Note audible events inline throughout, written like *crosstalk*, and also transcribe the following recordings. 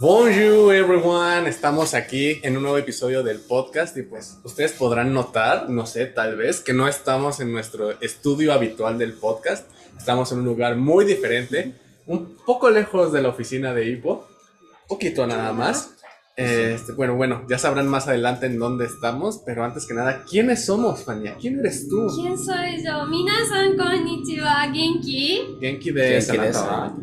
Bonjour everyone, estamos aquí en un nuevo episodio del podcast y pues ustedes podrán notar, no sé, tal vez que no estamos en nuestro estudio habitual del podcast, estamos en un lugar muy diferente, un poco lejos de la oficina de Hippo, poquito nada más. Este, bueno, bueno, ya sabrán más adelante en dónde estamos, pero antes que nada, ¿quiénes somos, Fania? ¿Quién eres tú? ¿Quién soy yo? Minasan konnichiwa, Genki. Genki de Sanatawa.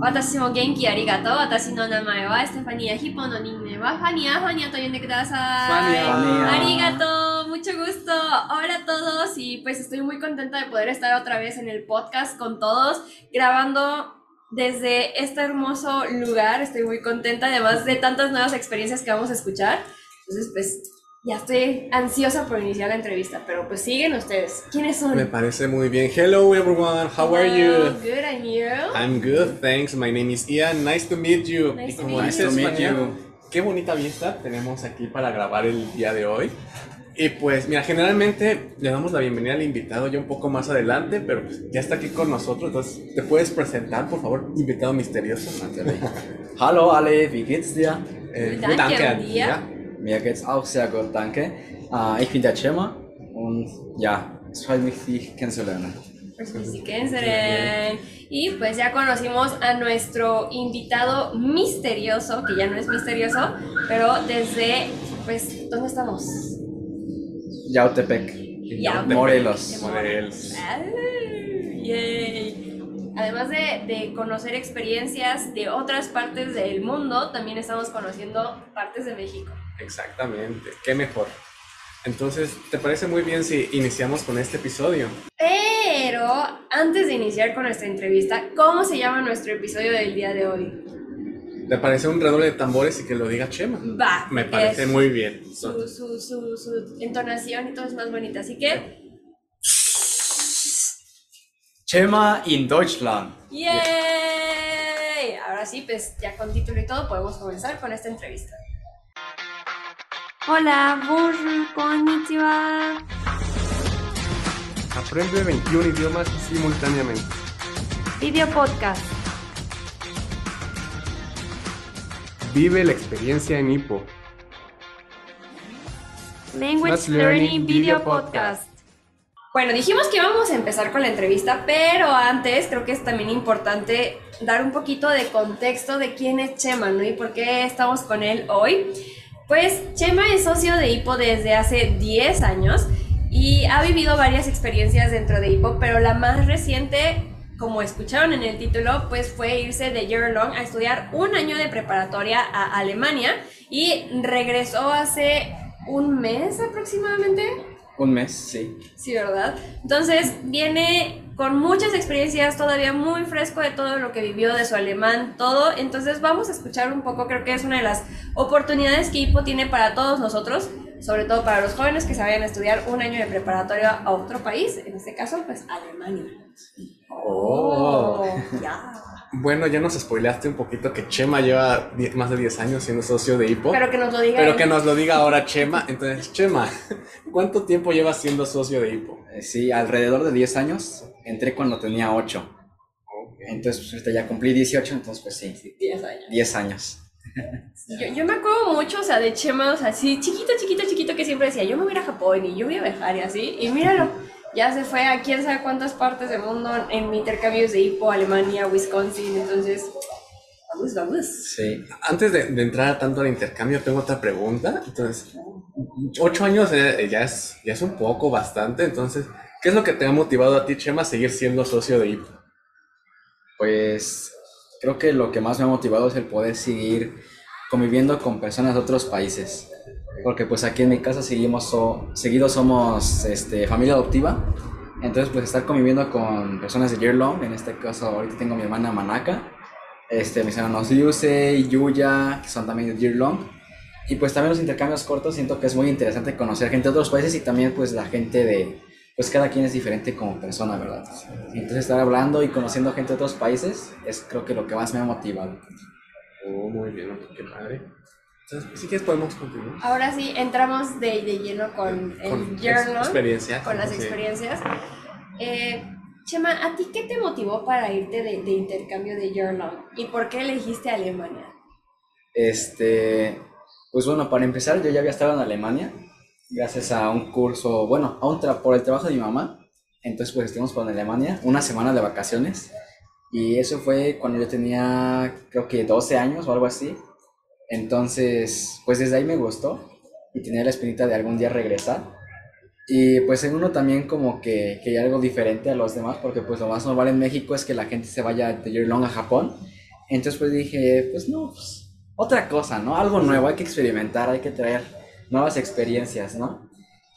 Watashi mo genki arigato. Watashi no namae wa Estefania Hippo no ninne wa Fania. Fania to yonde kudasai. Fania. Arigato. Mucho gusto. Hola a todos y pues estoy muy contenta de poder estar otra vez en el podcast con todos grabando desde este hermoso lugar. Estoy muy contenta, además de tantas nuevas experiencias que vamos a escuchar. Entonces pues ya estoy ansiosa por iniciar la entrevista, pero pues siguen ustedes. ¿Quiénes son? Me parece muy bien. Hello everyone, how are you? Good, and you? I'm good, thanks. My name is Ian. Nice to meet you. Nice y to como meet dices, you. Nice to meet you. qué bonita vista tenemos aquí para grabar el día de hoy. Y pues, mira, generalmente le damos la bienvenida al invitado ya un poco más adelante, pero pues ya está aquí con nosotros. Entonces, ¿te puedes presentar, por favor, invitado misterioso? *laughs* Hallo alle, wie geht's dir? Eh, Danke, danke dir? Mir geht's auch sehr gut, danke. Äh, ich bin der Cema und ja, es freut mich, dich kennenzulernen. Pues. Y pues ya conocimos a nuestro invitado misterioso, que ya no es misterioso, pero desde, pues, ¿dónde estamos? Yautepec, Yautepec. Morelos. Morelos. Ay, yay. Además de, de conocer experiencias de otras partes del mundo, también estamos conociendo partes de México. Exactamente, qué mejor. Entonces, ¿te parece muy bien si iniciamos con este episodio? Pero antes de iniciar con nuestra entrevista, ¿cómo se llama nuestro episodio del día de hoy? ¿Te parece un redoble de tambores y que lo diga Chema? Va. Me parece muy bien. su, su, su, su entonación y todo es más bonita. Así que, Cema in Deutschland. ¡yay! Ahora sí, pues ya con título y todo podemos comenzar con esta entrevista. Hola, bonjour, konnichiwa. Aprende 21 idiomas simultáneamente. Video podcast. Vive la experiencia en Hippo. Language Learning Learning Video Video Podcast. Bueno, dijimos que íbamos a empezar con la entrevista, pero antes creo que es también importante dar un poquito de contexto de quién es Chema, ¿no? Y por qué estamos con él hoy. Pues Chema es socio de Hippo desde hace 10 años y ha vivido varias experiencias dentro de Hippo, pero la más reciente, como escucharon en el título, pues fue irse de year long a estudiar un año de preparatoria a Alemania y regresó hace un mes aproximadamente. Un mes, sí. Sí, ¿verdad? Entonces viene con muchas experiencias, todavía muy fresco de todo lo que vivió, de su alemán, todo. Entonces vamos a escuchar un poco, creo que es una de las oportunidades que IPO tiene para todos nosotros, sobre todo para los jóvenes que se vayan a estudiar un año de preparatoria a otro país, en este caso, pues Alemania. Oh. ya. Bueno, ya nos spoileaste un poquito que Chema lleva más de 10 años siendo socio de Hippo. Pero que nos lo diga. Pero él. que nos lo diga ahora Chema. Entonces, Chema, ¿cuánto tiempo llevas siendo socio de Hippo? Eh, Sí, alrededor de 10 años. Entré cuando tenía 8. Entonces, pues ahorita ya cumplí 18, entonces pues sí, 10 años. 10 años. Yo, yo me acuerdo mucho, o sea, de Chema, o sea, así chiquito, chiquito, chiquito, que siempre decía, yo me voy a ir a Japón y yo voy a viajar y así. Y míralo, ya se fue a quién sabe cuántas partes del mundo en intercambios de Hippo, Alemania, Wisconsin. Entonces, vamos, vamos. Sí. Antes de, de entrar tanto al intercambio, tengo otra pregunta. Entonces, 8 años eh, ya, es, ya es un poco, bastante. Entonces, ¿qué es lo que te ha motivado a ti, Chema, a seguir siendo socio de Hippo? Pues creo que lo que más me ha motivado es el poder seguir conviviendo con personas de otros países. Porque pues aquí en mi casa seguimos so- seguido somos este, familia adoptiva. Entonces pues estar conviviendo con personas de year long, en este caso ahorita tengo a mi hermana Manaka, este, mis hermanos Yuse Yuya, que son también de year long. Y pues también los intercambios cortos, siento que es muy interesante conocer gente de otros países y también pues la gente de, pues cada quien es diferente como persona, ¿verdad? Entonces estar hablando y conociendo gente de otros países es creo que lo que más me ha motivado. Oh, muy bien, qué padre. Entonces, si quieres podemos continuar. Ahora sí, entramos de, de lleno con el Con journal, experiencia. con las sí. experiencias. Eh, Chema, ¿a ti qué te motivó para irte de, de intercambio de Journal? ¿Y por qué elegiste Alemania? Este, pues bueno, para empezar, yo ya había estado en Alemania, gracias a un curso, bueno, a un por el trabajo de mi mamá. Entonces, pues estuvimos por Alemania, una semana de vacaciones. Y eso fue cuando yo tenía, creo que 12 años o algo así. Entonces, pues desde ahí me gustó y tenía la espinita de algún día regresar. Y pues en uno también como que, que hay algo diferente a los demás, porque pues lo más normal en México es que la gente se vaya de year long a Japón. Entonces pues dije, pues no, pues otra cosa, ¿no? Algo nuevo, hay que experimentar, hay que traer nuevas experiencias, ¿no?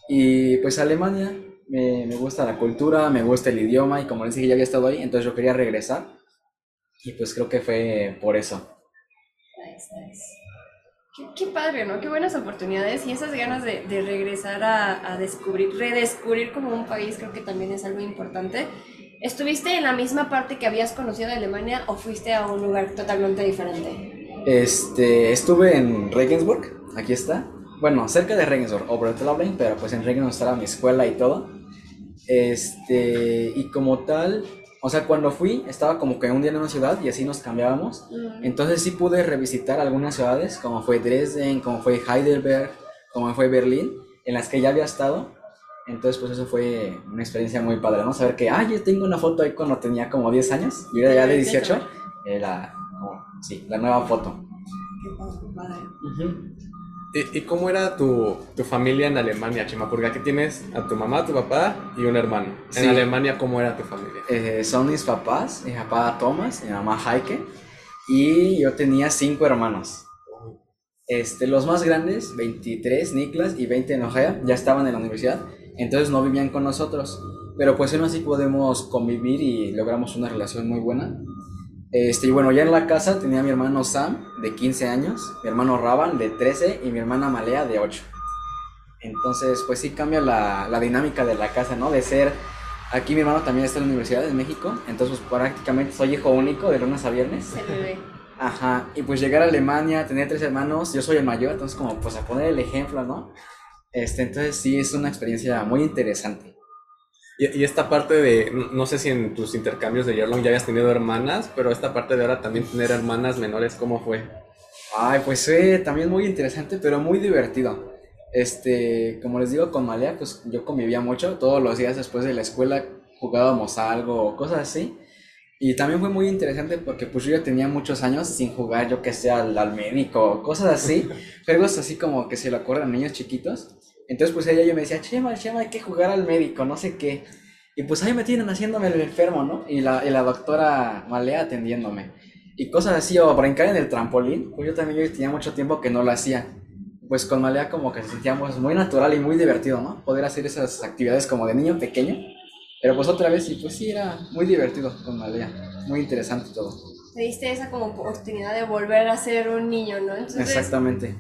Y pues Alemania, me, me gusta la cultura, me gusta el idioma y como les dije ya había estado ahí, entonces yo quería regresar. Y pues creo que fue por eso. Nice, nice. Qué, padre, ¿no? Qué buenas oportunidades y esas ganas de, de regresar a, a, descubrir, redescubrir como un país creo que también es algo importante. ¿Estuviste en la misma parte que habías conocido de Alemania o fuiste a un lugar totalmente diferente? Este, estuve en Regensburg, aquí está. Bueno, cerca de Regensburg, Obertlaubling, pero pues en Regensburg estaba mi escuela y todo. Este, y como tal, o sea, cuando fui, estaba como que un día en una ciudad y así nos cambiábamos. Entonces sí pude revisitar algunas ciudades, como fue Dresden, como fue Heidelberg, como fue Berlín, en las que ya había estado. Entonces, pues eso fue una experiencia muy padre, ¿no? Saber que, ah, yo tengo una foto ahí cuando tenía como 10 años, y era ya de 18, era, sí, la nueva foto. Qué padre. ¿Y, cómo era tu, tu, familia en Alemania, Chema? Porque aquí tienes a tu mamá, tu papá y un hermano. En Alemania, ¿cómo era tu familia? Eh, son mis papás, mi papá Thomas, mi mamá Heike, y yo tenía cinco hermanos. Este, los más grandes, 23, Niklas y 20 Nojea, ya estaban en la universidad, entonces no vivían con nosotros. Pero pues aún así podemos convivir y logramos una relación muy buena. Este, y bueno, ya en la casa tenía mi hermano Sam, de 15 años, mi hermano Raban, de 13, y mi hermana Malea, de 8. Entonces, pues sí cambia la, la, dinámica de la casa, ¿no? De ser, aquí mi hermano también está en la Universidad de México, entonces pues, prácticamente soy hijo único de lunes a viernes. Ajá, y pues llegar a Alemania, tener tres hermanos, yo soy el mayor, entonces como pues a poner el ejemplo, ¿no? Este, entonces sí es una experiencia muy interesante. Y, esta parte de, no sé si en tus intercambios de Yerlong ya habías tenido hermanas, pero esta parte de ahora también tener hermanas menores, ¿cómo fue? Ay, pues fue también muy interesante, pero muy divertido. Este, como les digo, con Malea, pues yo convivía mucho, todos los días después de la escuela jugábamos algo o cosas así. Y también fue muy interesante porque pues yo ya tenía muchos años sin jugar, yo que sé, al, al médico, cosas así, *laughs* juegos así como que se lo acuerdan niños chiquitos. Entonces, pues ella yo me decía, Chema, Chema, hay que jugar al médico, no sé qué. Y pues ahí me tienen haciéndome el enfermo, ¿no? Y la, y la doctora Malea atendiéndome. Y cosas así, o brincar en el trampolín, pues yo también yo tenía mucho tiempo que no lo hacía. Pues con Malea como que sentíamos muy natural y muy divertido, ¿no? Poder hacer esas actividades como de niño pequeño. Pero pues otra vez, y pues sí, era muy divertido con Malea. Muy interesante todo. Te diste esa como oportunidad de volver a ser un niño, ¿no? Exactamente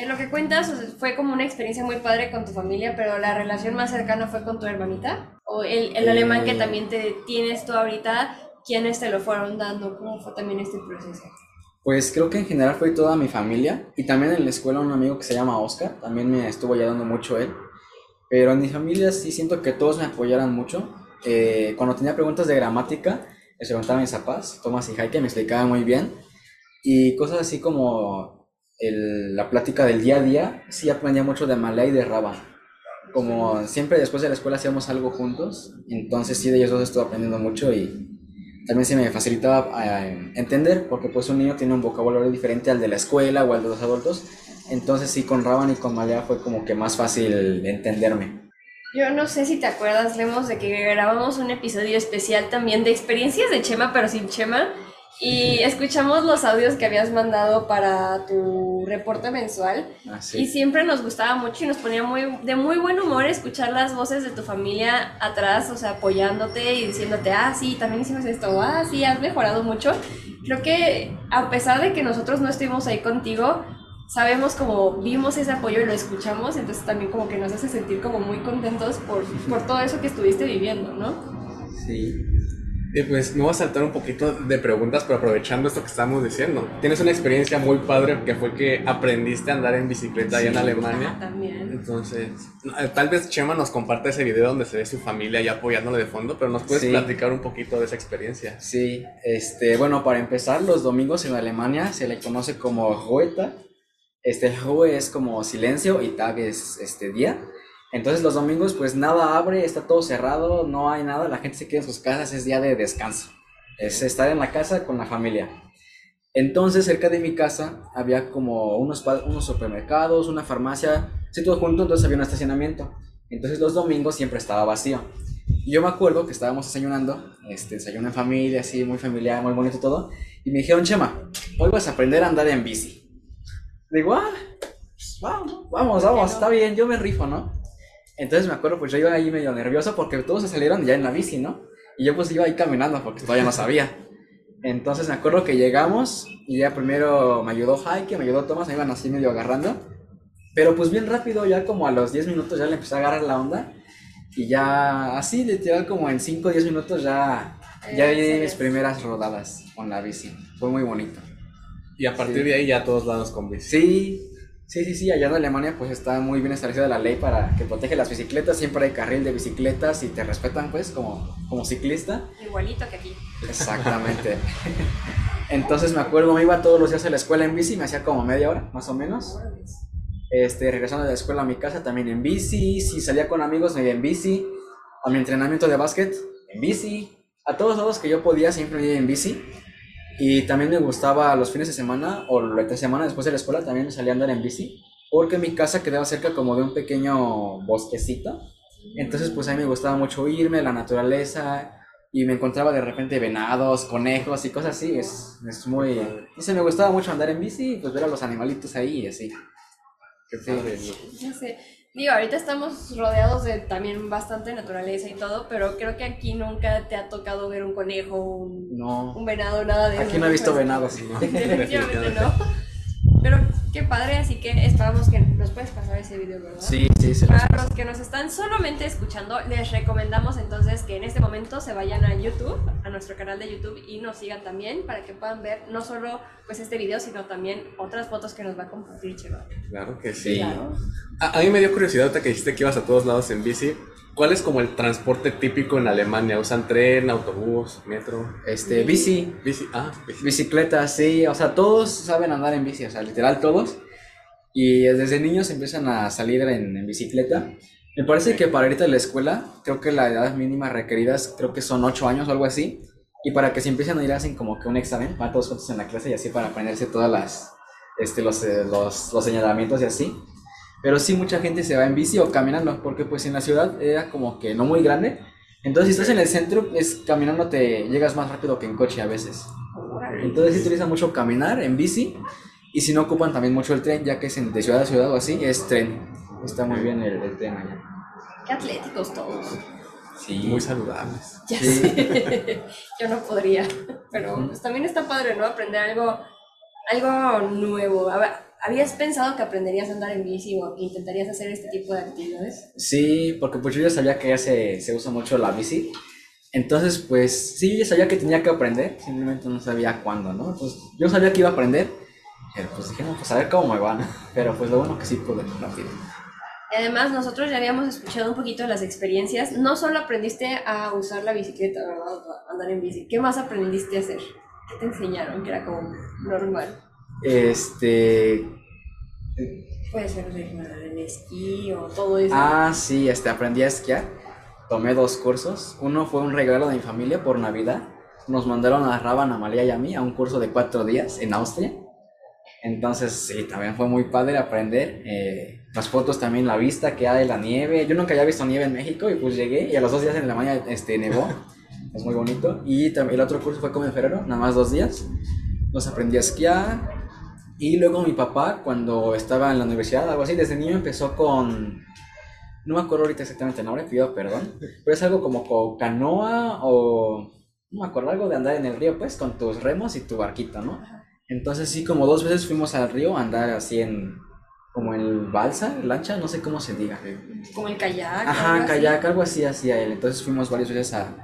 de lo que cuentas, fue como una experiencia muy padre con tu familia, pero la relación más cercana fue con tu hermanita. O el, el alemán que eh. también te tienes tú ahorita, ¿quiénes te lo fueron dando? ¿Cómo fue también este proceso? Pues creo que en general fue toda mi familia y también en la escuela un amigo que se llama Oscar, también me estuvo ayudando mucho él. Pero en mi familia sí siento que todos me apoyaran mucho. Eh, cuando tenía preguntas de gramática, les preguntaba a mis papás, Tomás y Jaike, me explicaban muy bien. Y cosas así como la plática del día a día, sí aprendía mucho de Malay y de Raba. Como siempre después de la escuela hacíamos algo juntos, entonces sí de ellos dos estuve aprendiendo mucho y también se me facilitaba eh, entender, porque pues un niño tiene un vocabulario diferente al de la escuela o al de los adultos, entonces sí con Raban y con Malea fue como que más fácil entenderme. Yo no sé si te acuerdas, Lemos, de que grabamos un episodio especial también de experiencias de Chema, pero sin Chema, y escuchamos los audios que habías mandado para tu reporte mensual. Ah, y siempre nos gustaba mucho y nos ponía muy, de muy buen humor escuchar las voces de tu familia atrás, o sea, apoyándote y diciéndote, ah, sí, también hicimos esto, ah, sí, has mejorado mucho. Creo que a pesar de que nosotros no estuvimos ahí contigo, sabemos como vimos ese apoyo y lo escuchamos, entonces también como que nos hace sentir como muy contentos por, por todo eso que estuviste viviendo, ¿no? Sí. Y pues me voy a saltar un poquito de preguntas, pero aprovechando esto que estamos diciendo. Tienes una experiencia muy padre que fue que aprendiste a andar en bicicleta allá en Alemania. también. Entonces, eh, tal vez Chema nos comparte ese video donde se ve su familia ya apoyándole de fondo, pero nos puedes Sí. platicar un poquito de esa experiencia. Sí, este, bueno, para empezar, los domingos en Alemania se le conoce como Ruheta. Este, Ruhe es como silencio y Tag es este día. Entonces los domingos pues nada abre, está todo cerrado, no hay nada, la gente se queda en sus casas, es día de descanso. Es estar en la casa con la familia. Entonces cerca de mi casa había como unos, unos supermercados, una farmacia, sí todo junto, entonces había un estacionamiento. Entonces los domingos siempre estaba vacío. Y yo me acuerdo que estábamos desayunando, este, desayuno en familia, así, muy familiar, muy bonito todo. Y me dijeron, Chema, hoy vas a aprender a andar en bici. Digo, ah, pues, vamos, vamos, vamos, está bien, yo me rifo, ¿no? Entonces me acuerdo, pues yo iba ahí medio nervioso porque todos se salieron ya en la bici, ¿no? Y yo pues iba ahí caminando porque todavía no sabía. Entonces me acuerdo que llegamos y ya primero me ayudó Jaike, me ayudó Tomás, me iban así medio agarrando. Pero pues bien rápido, ya como a los 10 minutos ya le empecé a agarrar la onda. Y ya así, literal, como en 5 o 10 minutos ya, ya Eh, di sí. mis primeras rodadas con la bici. Fue muy bonito. Y a partir Sí. de ahí ya a todos lados con bici. Sí, sí, sí, sí, allá en Alemania pues está muy bien establecida la ley para que protege las bicicletas. Siempre hay carril de bicicletas y te respetan pues como, como ciclista. Igualito que aquí. Exactamente. *laughs* Entonces me acuerdo, me iba todos los días a la escuela en bici, me hacía como media hora, más o menos. Este, regresando de la escuela a mi casa también en bici, si salía con amigos me iba en bici, a mi entrenamiento de básquet en bici, a todos lados que yo podía siempre me iba en bici. Y también me gustaba los fines de semana o la otra semana después de la escuela también me salía a andar en bici, porque mi casa quedaba cerca como de un pequeño bosquecito. Entonces pues a mí me gustaba mucho irme a la naturaleza y me encontraba de repente venados, conejos y cosas así. Es, es muy... No sé, me gustaba mucho andar en bici y pues ver a los animalitos ahí y así. Qué Sí. No sé. Digo, ahorita estamos rodeados de también bastante naturaleza y todo, pero creo que aquí nunca te ha tocado ver un conejo, un, No, un venado, nada de eso. aquí no he visto venados. *laughs* Definitivamente no. Qué padre, así que esperamos que nos puedes pasar ese video, ¿verdad? Sí, sí, se Para los que nos están solamente escuchando, les recomendamos entonces que en este momento se vayan a YouTube, a nuestro canal de YouTube y nos sigan también para que puedan ver no solo pues este video, sino también otras fotos que nos va a compartir Cheva. Claro que sí. Sí. Claro. A, a mí me dio curiosidad ahorita que dijiste que ibas a todos lados en bici. ¿Cuál es como el transporte típico en Alemania? ¿Usan tren, autobús, metro? Este, bici, Bici. Ah, bici. bicicleta, sí, o sea, todos saben andar en bici, o sea, literal todos. Y desde niños empiezan a salir en, en bicicleta. Me parece que para irte a la escuela, creo que la edad mínima requerida creo que son 8 años o algo así. Y para que se empiecen a ir hacen como que un examen, van todos juntos en la clase y así para aprenderse todas las, este, los, eh, los, los señalamientos y así. Pero sí mucha gente se va en bici o caminando, porque pues en la ciudad era como que no muy grande. Entonces si estás en el centro, es caminando te llegas más rápido que en coche a veces. Entonces sí utiliza mucho caminar en bici y si no ocupan también mucho el tren, ya que es en- de ciudad a ciudad o así, es tren. Está muy bien el, el tren allá. Qué atléticos todos. Sí. Muy saludables. Ya Sí. sé. *laughs* Yo no podría. Pero pues, también está padre, ¿no? Aprender algo, algo nuevo. A ver, ¿Habías pensado que aprenderías a andar en bici o que intentarías hacer este tipo de actividades? Sí, porque pues yo ya sabía que ya se, se usa mucho la bici. Entonces, pues sí, yo ya sabía que tenía que aprender, simplemente no sabía cuándo, ¿no? Pues yo sabía que iba a aprender, pero pues dije, no, pues a ver cómo me van. *laughs* Pero pues lo bueno que sí pude rápido. Y Además, nosotros ya habíamos escuchado un poquito las experiencias. No solo aprendiste a usar la bicicleta, ¿verdad? A andar en bici. ¿Qué más aprendiste a hacer? ¿Qué te enseñaron que era como normal? Este. Puede ser el esquí o todo eso. Ah, sí, este, aprendí a esquiar. Tomé dos cursos. Uno fue un regalo de mi familia por Navidad. Nos mandaron a Raban, Amalia y a mí a un curso de cuatro días en Austria. Entonces, sí, también fue muy padre aprender. eh, las fotos también, la vista que hay de la nieve. Yo nunca había visto nieve en México y pues llegué y a los dos días en la mañana este, nevó. es muy bonito. Y también el otro curso fue como en febrero, nada más dos días. Nos aprendí a esquiar. Y luego mi papá, cuando estaba en la universidad, algo así, desde niño empezó con... No me acuerdo ahorita exactamente el nombre, pido perdón. Pero es algo como con canoa o... No me acuerdo, algo de andar en el río, pues, con tus remos y tu barquito, ¿no? Entonces sí, como dos veces fuimos al río a andar así en... Como en balsa, lancha, no sé cómo se diga. Como el kayak. Ajá, algo así. kayak, algo así hacía él. Entonces fuimos varias veces a,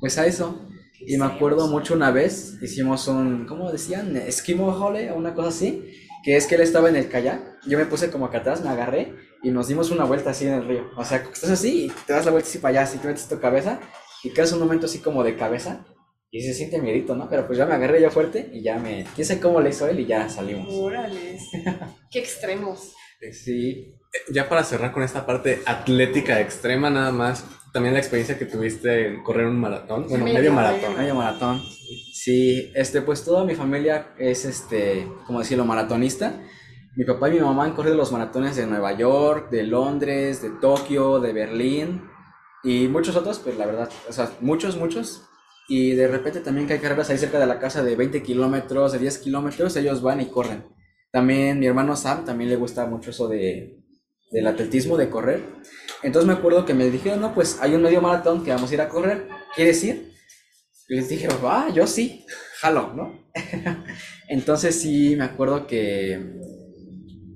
pues a eso. Y me acuerdo mucho una vez, hicimos un, ¿cómo decían? Esquimo hole o una cosa así. que es que él estaba en el kayak, yo me puse como acá atrás, me agarré y nos dimos una vuelta así en el río. O sea, estás así y te das la vuelta así para allá, así te metes tu cabeza y quedas un momento así como de cabeza y se siente miedito, ¿no? Pero pues ya me agarré yo fuerte y ya me... ¿Quién sé cómo le hizo él y ya salimos? Órale. *laughs* Qué extremos. Sí. Ya para cerrar con esta parte atlética extrema nada más, también la experiencia que tuviste en correr un maratón, bueno, Medio, medio maratón. Medio maratón. Sí, este, pues toda mi familia es, este, como decirlo, maratonista. Mi papá y mi mamá han corrido los maratones de Nueva York, de Londres, de Tokio, de Berlín y muchos otros, pues la verdad, o sea, muchos, muchos. Y de repente también que hay carreras ahí cerca de la casa de 20 kilómetros, de 10 kilómetros, ellos van y corren. También mi hermano Sam, también le gusta mucho eso de, del atletismo, de correr. Entonces me acuerdo que me dijeron, no, pues hay un medio maratón que vamos a ir a correr, ¿quieres ir? Y les dije, ah, yo sí, jalo, ¿no? *laughs* Entonces sí, me acuerdo que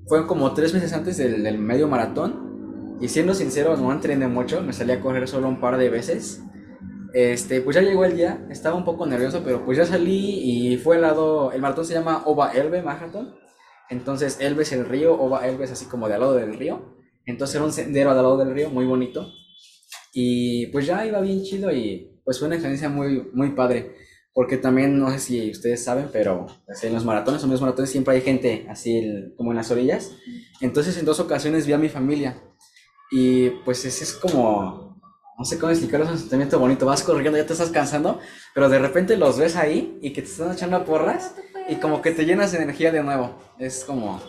fue como tres meses antes del, medio maratón. Y siendo sincero, no entrené mucho, me salí a correr solo un par de veces. Este, pues ya llegó el día, estaba un poco nervioso, pero pues ya salí y fue el lado, el maratón se llama Ova Elbe Marathon. Entonces Elbe el río, Ova Elbe es así como de al lado del río. Entonces era un sendero al lado del río, muy bonito. Y pues ya iba bien chido y pues fue una experiencia muy, muy padre. Porque también, no sé si ustedes saben, pero pues, en los maratones o en los maratones siempre hay gente así el- como en las orillas. Entonces en dos ocasiones vi a mi familia. Y pues ese es como, no sé cómo explicarlo, es un sentimiento bonito. Vas corriendo, ya te estás cansando, pero de repente los ves ahí y que te están echando porras y como que te llenas de energía de nuevo. Es como,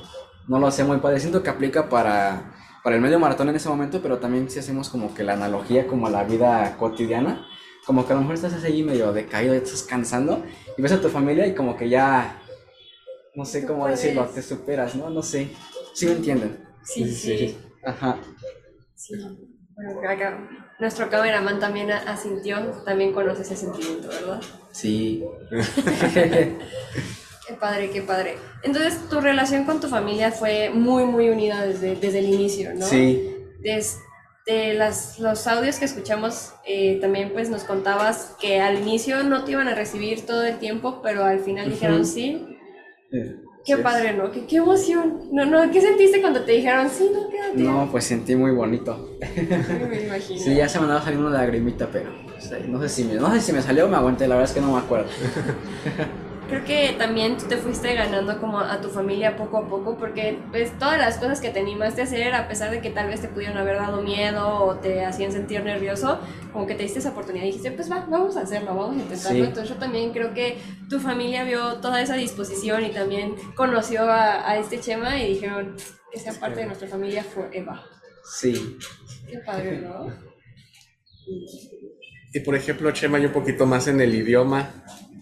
no lo sé, muy padre. Siento que aplica para, para el medio maratón en ese momento, pero también si hacemos como que la analogía como a la vida cotidiana. Como que a lo mejor estás ahí medio decaído, ya estás cansando y ves a tu familia y como que ya, no sé Tú cómo puedes. decirlo, te superas, ¿no? No sé. ¿Sí me entienden? Sí, Sí, sí. sí. Ajá. sí. Bueno, nuestro cameraman también asintió, también conoce ese sentimiento, ¿verdad? Sí. *laughs* *laughs* Qué padre, qué padre. Entonces, tu relación con tu familia fue muy, muy unida desde, desde el inicio, ¿no? Sí. Desde las, los audios que escuchamos, eh, también pues nos contabas que al inicio no te iban a recibir todo el tiempo, pero al final dijeron sí. Eh, Qué sí. padre, ¿no? Qué, qué emoción. No, no, ¿qué sentiste cuando te dijeron sí, no, quédate? No, pues sentí muy bonito. me *laughs* imagino. Sí, ya se me andaba saliendo una lagrimita, pero pues, no sé si me, no sé si me salió o me aguanté, la verdad es que no me acuerdo. *laughs* Creo que también tú te fuiste ganando como a tu familia poco a poco, porque pues todas las cosas que te animaste a hacer, a pesar de que tal vez te pudieron haber dado miedo o te hacían sentir nervioso, como que te diste esa oportunidad y dijiste, pues va, vamos a hacerlo, vamos a intentarlo. Sí. Entonces yo también creo que tu familia vio toda esa disposición y también conoció a, a este Chema y dijeron que sea parte de nuestra familia forever. Sí. Qué padre, ¿no? *laughs* Y por ejemplo, Chema, y un poquito más en el idioma,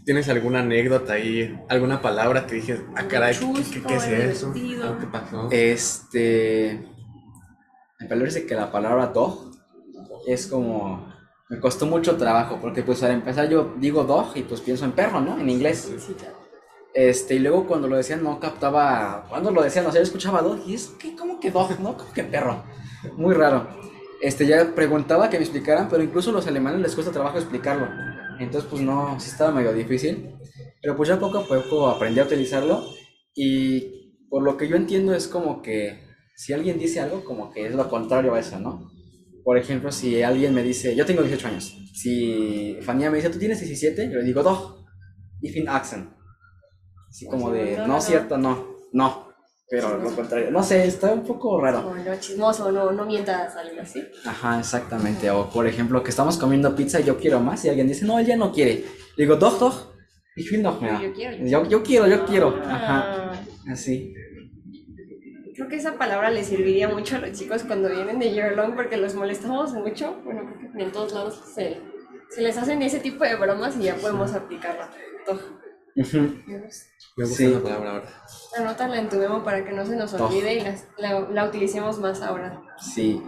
¿tienes alguna anécdota ahí, alguna palabra que dije, ah, caray, ¿qué, qué- qué es eso? Ah, ¿Qué pasó? Este. Me parece que la palabra dog es como. Me costó mucho trabajo, porque pues al empezar yo digo dog y pues pienso en perro, ¿no? En inglés. Sí, claro. Este, y luego cuando lo decían no captaba. Cuando lo decían, o sea, yo escuchaba dog y es que, ¿cómo que dog? ¿No? ¿Cómo que perro? Muy raro. Este, ya preguntaba que me explicaran, pero incluso a los alemanes les cuesta trabajo explicarlo. Entonces, pues no, sí estaba medio difícil. Pero pues ya poco a poco aprendí a utilizarlo. Y por lo que yo entiendo es como que si alguien dice algo, como que es lo contrario a eso, ¿no? Por ejemplo, si alguien me dice, yo tengo 18 años. Si Fania me dice, ¿tú tienes 17? Yo le digo, doch. Y fin accent. Así como de, No, no, no, no. cierto, no, no. Pero lo contrario. No sé, está un poco raro. Como chismoso, no, no mientas algo así. Ajá, exactamente. O por ejemplo, que estamos comiendo pizza y yo quiero más y alguien dice, no, él ya no quiere. Le digo, doch, doch. Ich will noch mehr. Yo quiero, yo quiero, yo quiero. Ajá, Ah, así. creo que esa palabra le serviría mucho a los chicos cuando vienen de year long porque los molestamos mucho. Bueno, creo que en todos lados se, se les hacen ese tipo de bromas y ya podemos aplicarla. Toch. Ujú. Me gusta sí. esa palabra ahora. Anótala en tu memo para que no se nos olvide y las- la, la utilicemos más ahora. Sí.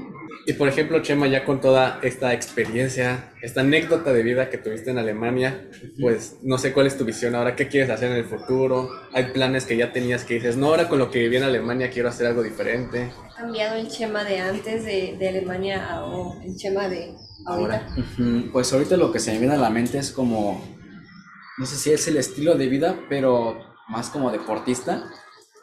Y por ejemplo, Chema, ya con toda esta experiencia, esta anécdota de vida que tuviste en Alemania, pues no sé cuál es tu visión ahora, qué quieres hacer en el futuro, hay planes que ya tenías que dices, no, ahora con lo que viví en Alemania quiero hacer algo diferente. ¿Ha cambiado el Chema de antes de, de Alemania a o el Chema de ahorita? Ujú, Pues ahorita lo que se me viene a la mente es como, no sé si es el estilo de vida, pero más como deportista,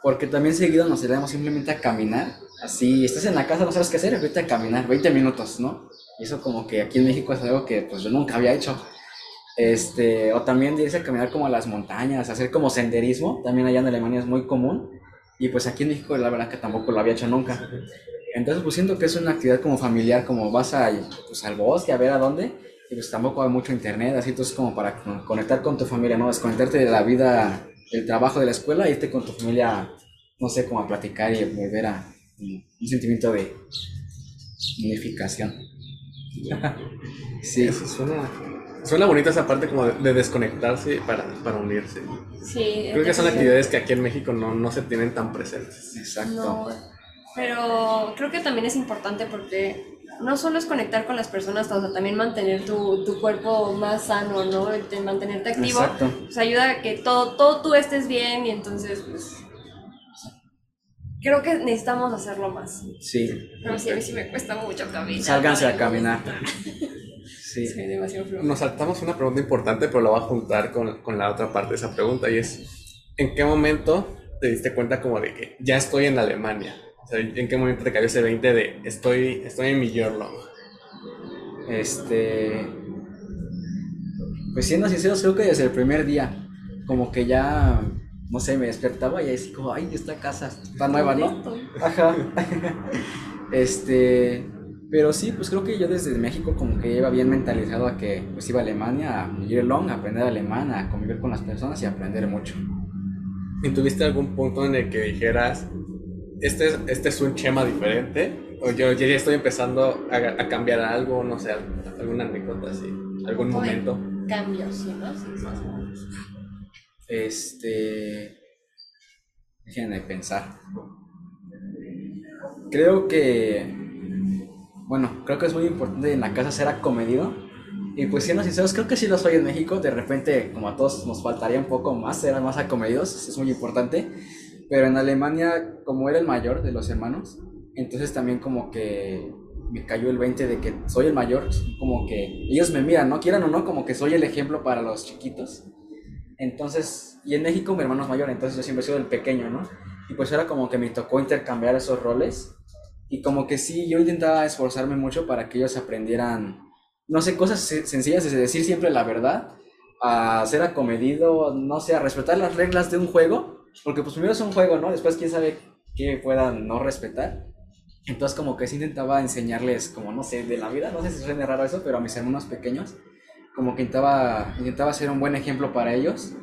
porque también seguido nos iremos simplemente a caminar. Así, estás en la casa, no sabes qué hacer, vete a caminar 20 minutos, ¿no? Y eso como que aquí en México es algo que pues yo nunca había hecho. Este, o también irse a caminar como a las montañas, hacer como senderismo, también allá en Alemania es muy común. Y pues aquí en México la verdad que tampoco lo había hecho nunca. Entonces pues siento que es una actividad como familiar, como vas a, pues, al bosque a ver a dónde. Y pues tampoco hay mucho internet, así entonces como para conectar con tu familia, ¿no? Desconectarte de la vida, del trabajo, de la escuela, irte con tu familia, no sé, como a platicar y volver a un sentimiento de unificación. *laughs* sí. Eso suena, suena bonita esa parte como de, desconectarse para, para, unirse. Sí. Creo que son actividades que aquí en México no, no se tienen tan presentes. Exacto. pero creo que también es importante porque no solo es conectar con las personas, o sea, también mantener tu, tu cuerpo más sano, ¿no? mantenerte activo. Exacto. Pues ayuda a que todo, todo tú estés bien y entonces, pues, creo que necesitamos hacerlo más. Sí. Pero sí, a mí sí me cuesta mucho caminar. Sálganse a caminar. *laughs* Sí. sí demasiado flojo. Nos saltamos una pregunta importante, pero la voy a juntar con, con la otra parte de esa pregunta y es, ¿en qué momento te diste cuenta como de que ya estoy en Alemania? O sea, ¿en qué momento te cayó ese 20 de estoy, estoy en mi Yorlong? Este... Pues siendo sinceros, creo que desde el primer día, como que ya no sé, me despertaba y así como, ay, esta casa está nueva, ¿no? Ajá. *laughs* este, pero sí, pues creo que yo desde México como que iba bien mentalizado a que pues iba a Alemania a vivir long, a aprender alemán, a convivir con las personas y aprender mucho. ¿Y tuviste algún punto en el que dijeras, este es, este es un chema diferente? O yo ya estoy empezando a, cambiar algo, no sé, alguna anécdota así, algún momento. Cambios, ¿sí, no? Sí, más o menos. Este. Déjenme pensar. Creo que. Bueno, creo que es muy importante en la casa ser acomedido. Y pues siendo sinceros, creo que si lo soy en México. De repente, como a todos nos faltaría un poco más, ser más acomedidos. Es muy importante. Pero en Alemania, como era el mayor de los hermanos, entonces también como que me cayó el 20 de que soy el mayor. Como que ellos me miran, ¿no? Quieran o no, como que soy el ejemplo para los chiquitos. Entonces, y en México mi hermano es mayor, entonces yo siempre he sido el pequeño, ¿no? Y pues era como que me tocó intercambiar esos roles. Y como que sí, yo intentaba esforzarme mucho para que ellos aprendieran, no sé, cosas sencillas, desde decir siempre la verdad, a ser acomedido, no sé, a respetar las reglas de un juego. Porque pues primero es un juego, ¿no? Después quién sabe qué puedan no respetar. Entonces como que sí intentaba enseñarles, como no sé, de la vida, no sé si suena raro eso, pero a mis hermanos pequeños como que intentaba, intentaba ser un buen ejemplo para ellos.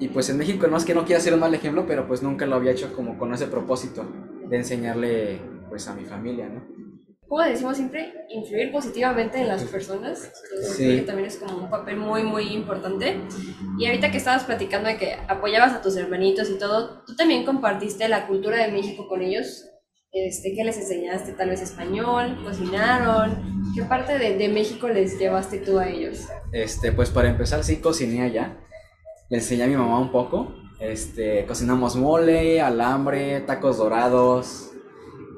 Y pues en México no es que no quiera ser un mal ejemplo, pero pues nunca lo había hecho como con ese propósito de enseñarle pues a mi familia, ¿no? Como decimos siempre, influir positivamente en las personas. sí. también es como un papel muy, muy importante. Y ahorita que estabas platicando de que apoyabas a tus hermanitos y todo, tú también compartiste la cultura de México con ellos. Este, ¿Qué les enseñaste? Tal vez español, cocinaron. ¿Qué parte de, de, México les llevaste tú a ellos? Este, pues para empezar sí cociné allá. Le enseñé a mi mamá un poco. Este, cocinamos mole, alambre, tacos dorados.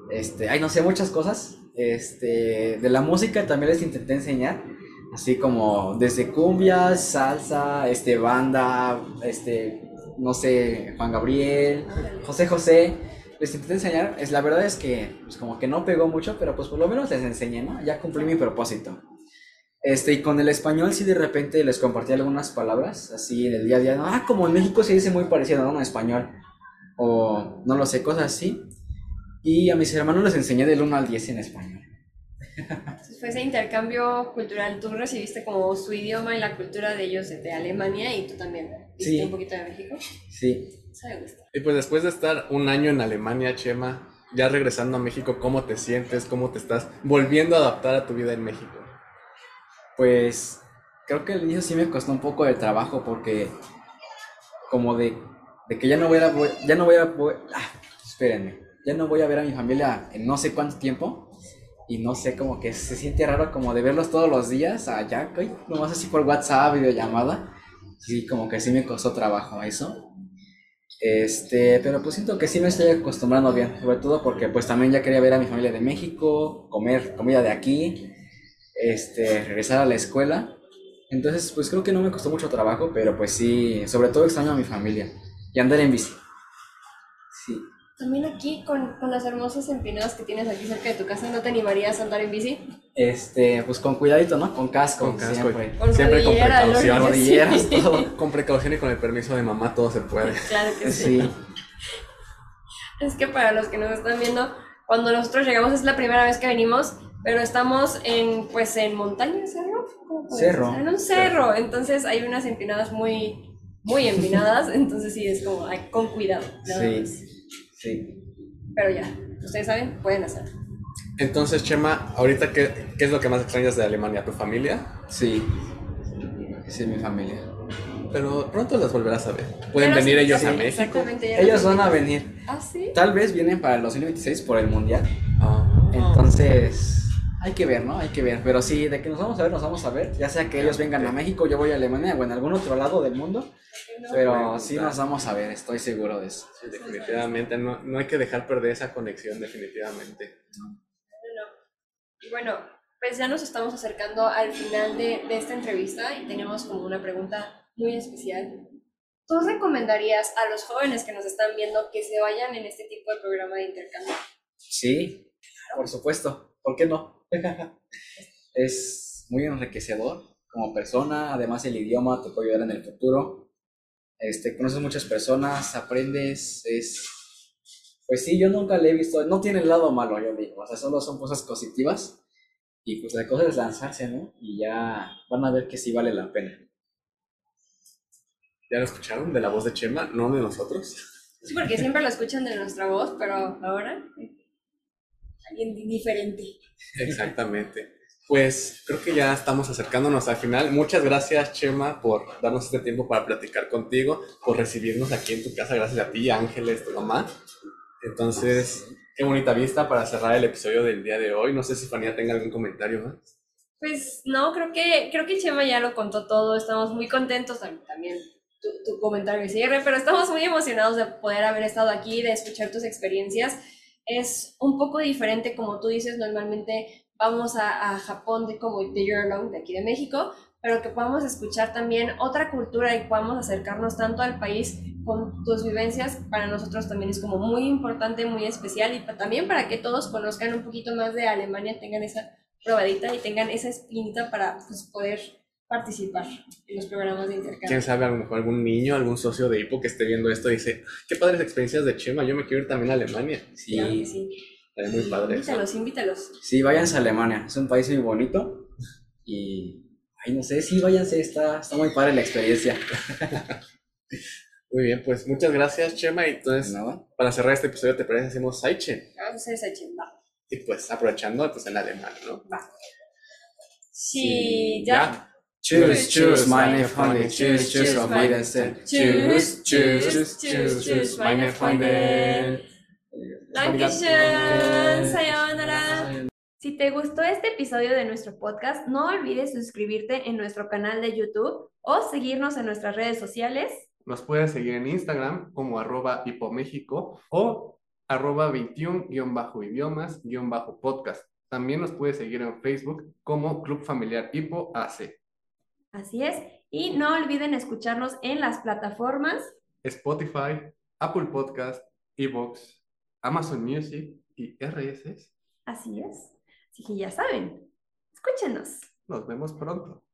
Este, ay, no sé, muchas cosas. Este, de la música también les intenté enseñar. Así como desde cumbias, salsa, este, banda, este, no sé, Juan Gabriel, José José les intenté enseñar, es, la verdad es que pues como que no pegó mucho, pero pues por lo menos les enseñé, ¿no? Ya cumplí mi propósito. Este, y con el español sí de repente les compartí algunas palabras, así en el día a día, ah, como en México se dice muy parecido, ¿no? En español, o no lo sé, cosas así. Y a mis hermanos les enseñé del 1 al 10 en español. Entonces fue ese intercambio cultural, tú recibiste como su idioma y la cultura de ellos de Alemania y tú también, ¿viste un poquito de México? Sí. Y pues después de estar un año en Alemania, Chema, ya regresando a México, ¿cómo te sientes? ¿Cómo te estás volviendo a adaptar a tu vida en México? Pues creo que el inicio sí me costó un poco de trabajo porque como de, de que ya no voy a ya no voy a ah, espérenme, ya no voy a ver a mi familia en no sé cuánto tiempo y no sé como que se siente raro como de verlos todos los días allá, nomás así por WhatsApp, videollamada. Sí, como que sí me costó trabajo eso. Este, pero pues siento que sí me estoy acostumbrando bien, sobre todo porque pues también ya quería ver a mi familia de México, comer comida de aquí, este, regresar a la escuela. Entonces, pues creo que no me costó mucho trabajo, pero pues sí, sobre todo extraño a mi familia y andar en bici. También aquí con, con las hermosas empinadas que tienes aquí cerca de tu casa, ¿no te animarías a andar en bici? Este, pues con cuidadito, ¿no? Con casco, Con casco. siempre. Con precaución. Rodilleras, todo. *laughs* Con precaución y con el permiso de mamá todo se puede. Claro que sí. Sí, *laughs* Es que para los que nos están viendo, cuando nosotros llegamos es la primera vez que venimos, pero estamos en, pues, en montaña, cerro. ¿Cómo puedes Cerro. En un cerro, entonces hay unas empinadas muy, muy empinadas, *laughs* entonces sí es como ay, con cuidado. nada sí, más. Sí. Pero ya, ustedes saben, pueden hacer. Entonces, Chema, ahorita, ¿qué, qué es lo que más extrañas de Alemania? ¿Tu familia? Sí, sí, mi familia. Pero pronto las volverás a ver. Pueden Pero venir sí, ellos sí, a México. Exactamente, ya Ellos los van a venir. Ah, sí. Tal vez vienen para el 2026 por el mundial. Ah. Entonces, hay que ver, ¿no? Hay que ver. Pero sí, de que nos vamos a ver, nos vamos a ver. Ya sea que ellos vengan a México, yo voy a Alemania o en algún otro lado del mundo. Pero sí nos vamos a ver, estoy seguro de eso. Sí, definitivamente, no, no hay que dejar perder esa conexión, definitivamente. no, no. Y bueno, pues ya nos estamos acercando al final de, de esta entrevista y tenemos como una pregunta muy especial. ¿Tú recomendarías a los jóvenes que nos están viendo que se vayan en este tipo de programa de intercambio? Sí, por supuesto. ¿Por qué no? Es muy enriquecedor como persona, además el idioma te puede ayudar en el futuro. Este, conoces muchas personas, aprendes, es... Pues sí, yo nunca le he visto, no tiene el lado malo, yo digo, o sea, solo son cosas positivas y pues la cosa es lanzarse, ¿no? Y ya van a ver que sí vale la pena. ¿Ya lo escucharon? De la voz de Chema, no de nosotros. Sí, porque siempre lo escuchan de nuestra voz, pero ahora alguien di- diferente. Exactamente. Pues creo que ya estamos acercándonos al final. Muchas gracias, Chema, por darnos este tiempo para platicar contigo, por recibirnos aquí en tu casa. Gracias a ti, Ángeles, tu mamá. Entonces, qué bonita vista para cerrar el episodio del día de hoy. No sé si Fanía tenga algún comentario más. Pues no, creo que, creo que Chema ya lo contó todo, estamos muy contentos tam- también. Tu, tu comentario de cierre, pero estamos muy emocionados de poder haber estado aquí, de escuchar tus experiencias. Es un poco diferente, como tú dices, normalmente vamos a, Japón de como de Long, de aquí de México, pero que podamos escuchar también otra cultura y podamos acercarnos tanto al país con tus vivencias, para nosotros también es como muy importante, muy especial y también para que todos conozcan un poquito más de Alemania, tengan esa probadita y tengan esa espinita para pues, poder participar en los programas de intercambio. Quién sabe, a lo mejor algún niño, algún socio de Hipo que esté viendo esto y dice, qué padres experiencias de Chema, yo me quiero ir también a Alemania. Sí, sí. Estaría muy padre eso. Invítalos, invítalos. sí, váyanse a Alemania, es un país muy bonito y, ay, no sé, sí, váyanse, está, está muy padre la experiencia. *laughs* Muy bien, pues muchas gracias, Chema. Y entonces, ¿No? para cerrar este episodio, ¿te parece? Hacemos Saichen. Vamos a hacer esa chimba. Y pues aprovechando, pues en alemán, ¿no? Sí, ya. Tschüss, meine meine Freunde, tschüss, tschüss, auf Wiedersehen. Tschüss, tschüss, tschüss, tschüss, tschüss, meine Freunde. Dankeschön, sayonara. Si te gustó este episodio de nuestro podcast, no olvides suscribirte en nuestro canal de YouTube o seguirnos en nuestras redes sociales. Nos puedes seguir en Instagram como arroba hipoméxico o arroba 21-idiomas-podcast. También nos puedes seguir en Facebook como Club Familiar Hipo AC, Así es. Y no olviden escucharnos en las plataformas. Spotify, Apple Podcast, Evox, Amazon Music y RSS. Así es. Así que ya saben, escúchenos. Nos vemos pronto.